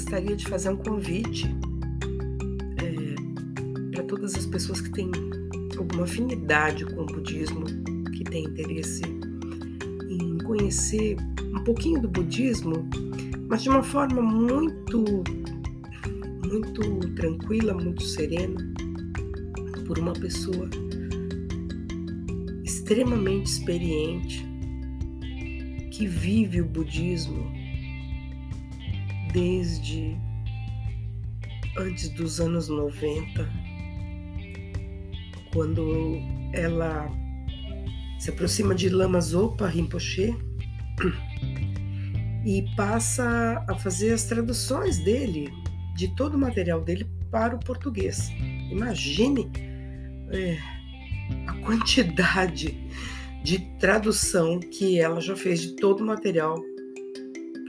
gostaria de fazer um convite é, para todas as pessoas que têm alguma afinidade com o budismo, que têm interesse em conhecer um pouquinho do budismo, mas de uma forma muito, muito tranquila, muito serena, por uma pessoa extremamente experiente que vive o budismo desde antes dos anos 90, quando ela se aproxima de Lama Zopa Rinpoche e passa a fazer as traduções dele, de todo o material dele para o português. Imagine é, a quantidade de tradução que ela já fez de todo o material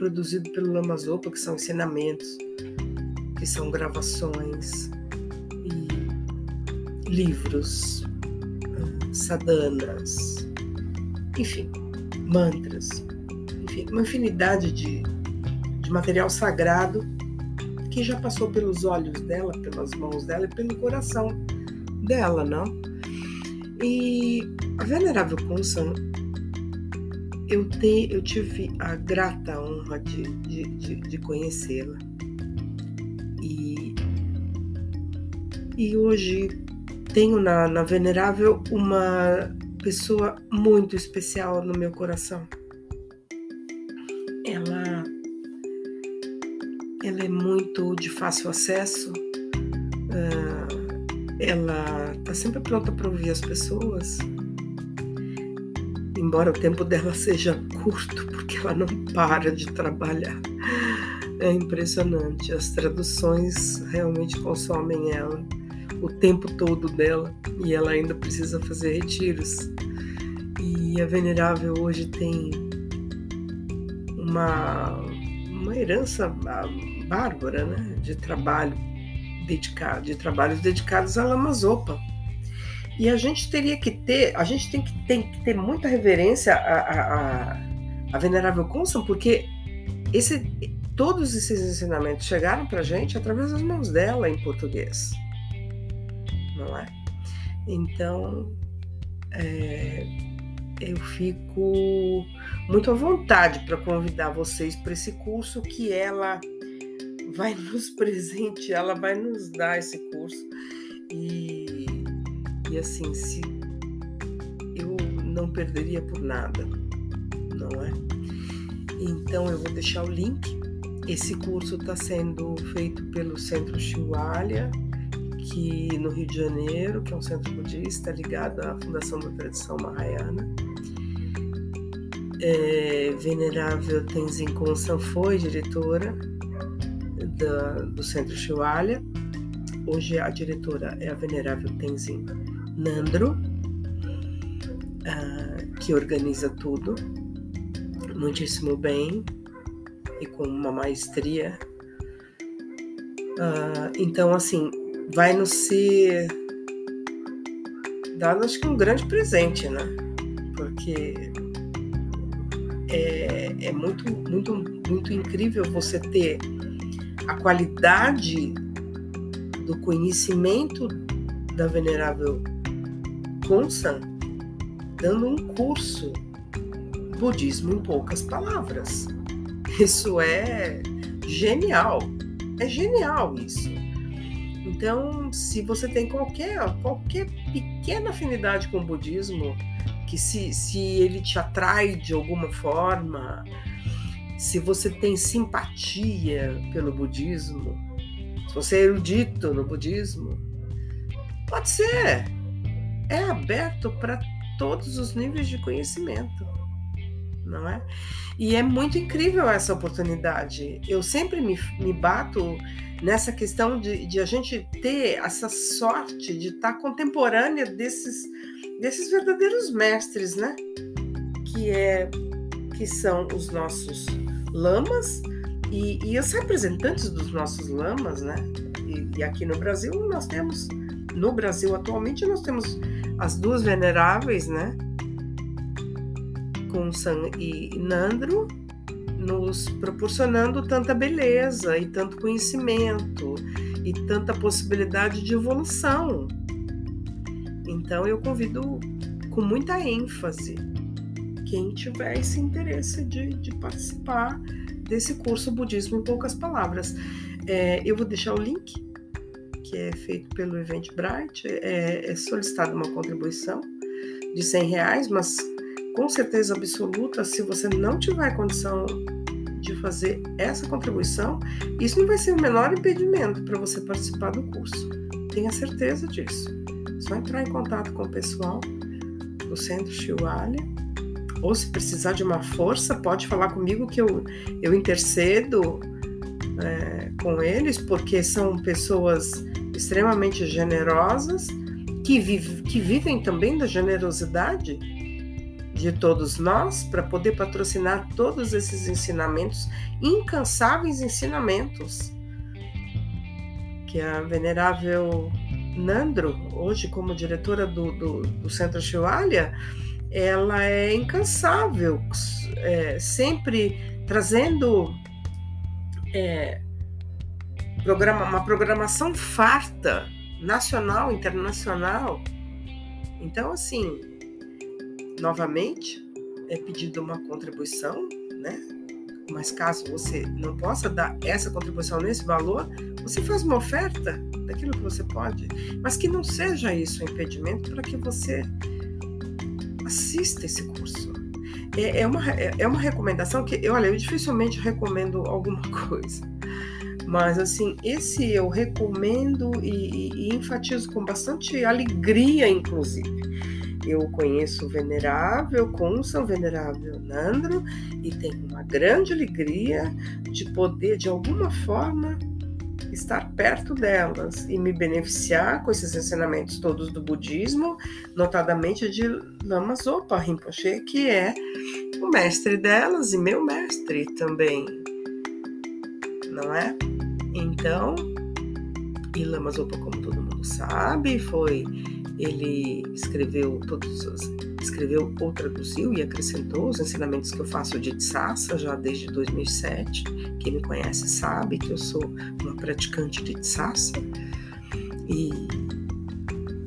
produzido pelo Lama Zopa, que são ensinamentos, que são gravações e livros, sadanas, enfim, mantras, enfim, uma infinidade de, de material sagrado que já passou pelos olhos dela, pelas mãos dela e pelo coração dela, não? E a Venerável Kunsan eu, te, eu tive a grata honra de, de, de, de conhecê-la. E, e hoje tenho na, na Venerável uma pessoa muito especial no meu coração. Ela, ela é muito de fácil acesso, uh, ela está sempre pronta para ouvir as pessoas embora o tempo dela seja curto, porque ela não para de trabalhar. É impressionante. As traduções realmente consomem ela, o tempo todo dela, e ela ainda precisa fazer retiros. E a Venerável hoje tem uma, uma herança bárbara né, de trabalho dedicado, de trabalhos dedicados à Lama Zopa e a gente teria que ter, a gente tem que, tem que ter muita reverência à, à Venerável Constância, porque esse, todos esses ensinamentos chegaram para a gente através das mãos dela em português, não é? Então, é, eu fico muito à vontade para convidar vocês para esse curso que ela vai nos presentear, ela vai nos dar esse curso. E assim, se eu não perderia por nada, não é? Então eu vou deixar o link. Esse curso está sendo feito pelo Centro Chihuahua, que no Rio de Janeiro, que é um centro budista ligado à Fundação da Tradição Mahayana. É, Venerável Tenzin Konsan foi diretora da, do Centro Chihuahua. Hoje a diretora é a Venerável Tenzin Nandro, uh, que organiza tudo muitíssimo bem e com uma maestria. Uh, então, assim, vai nos ser dado, acho que um grande presente, né? Porque é, é muito, muito, muito incrível você ter a qualidade do conhecimento da venerável Kunsan dando um curso budismo em poucas palavras. Isso é genial. É genial isso. Então, se você tem qualquer, qualquer pequena afinidade com o budismo, que se, se ele te atrai de alguma forma, se você tem simpatia pelo budismo, se você é erudito no budismo, pode ser é aberto para todos os níveis de conhecimento, não é? E é muito incrível essa oportunidade. Eu sempre me, me bato nessa questão de, de, a gente ter essa sorte de estar contemporânea desses, desses verdadeiros mestres, né? Que, é, que são os nossos lamas e, e os representantes dos nossos lamas, né? E, e aqui no Brasil nós temos, no Brasil atualmente nós temos as duas veneráveis, né? Kunsan e Nandro, nos proporcionando tanta beleza e tanto conhecimento e tanta possibilidade de evolução. Então eu convido com muita ênfase quem tiver esse interesse de, de participar desse curso Budismo em Poucas Palavras. É, eu vou deixar o link, que é feito pelo Eventbrite, é, é solicitada uma contribuição de 100 reais, mas com certeza absoluta, se você não tiver condição de fazer essa contribuição, isso não vai ser o menor impedimento para você participar do curso. Tenha certeza disso. É só entrar em contato com o pessoal do Centro Chihuahua, ou se precisar de uma força, pode falar comigo que eu, eu intercedo é, com eles, porque são pessoas extremamente generosas, que, vive, que vivem também da generosidade de todos nós para poder patrocinar todos esses ensinamentos, incansáveis ensinamentos que a venerável Nandro, hoje como diretora do, do, do Centro Chihuahua, ela é incansável, é, sempre trazendo é, programa, uma programação farta, nacional, internacional. Então, assim, novamente, é pedido uma contribuição, né? Mas caso você não possa dar essa contribuição nesse valor, você faz uma oferta daquilo que você pode, mas que não seja isso um impedimento para que você assista esse curso. É, é, uma, é, é uma recomendação que, olha, eu dificilmente recomendo alguma coisa. Mas, assim, esse eu recomendo e, e enfatizo com bastante alegria, inclusive. Eu conheço o Venerável com São Venerável Nandro e tenho uma grande alegria de poder, de alguma forma, estar perto delas e me beneficiar com esses ensinamentos todos do budismo, notadamente de Lama Zopa Rinpoche, que é o mestre delas e meu mestre também, não é? Então, e Lama Zopa, como todo mundo sabe, foi ele escreveu todos os, escreveu ou traduziu e acrescentou os ensinamentos que eu faço de Tsasa já desde 2007. Quem me conhece sabe que eu sou uma praticante de Tsasa e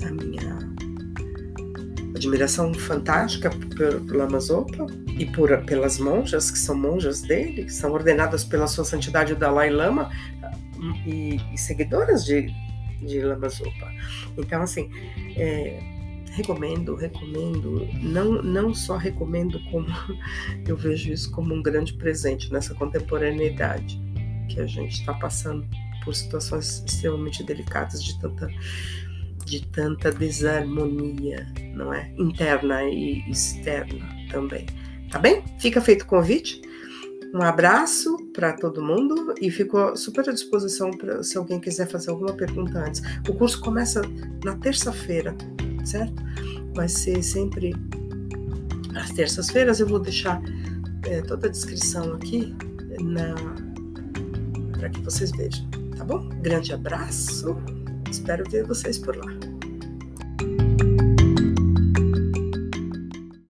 a minha admiração fantástica pelo Lama Zopa e por, pelas monjas, que são monjas dele, que são ordenadas pela sua santidade o Dalai Lama e, e seguidoras de de Lama Zopa. Então, assim, é, recomendo, recomendo, não, não só recomendo como eu vejo isso como um grande presente nessa contemporaneidade que a gente está passando por situações extremamente delicadas de tanta de tanta desarmonia, não é? Interna e externa também. Tá bem? Fica feito o convite. Um abraço para todo mundo e fico super à disposição para se alguém quiser fazer alguma pergunta antes. O curso começa na terça-feira, certo? Vai ser sempre às terças-feiras. Eu vou deixar é, toda a descrição aqui para que vocês vejam, tá bom? Grande abraço, espero ver vocês por lá.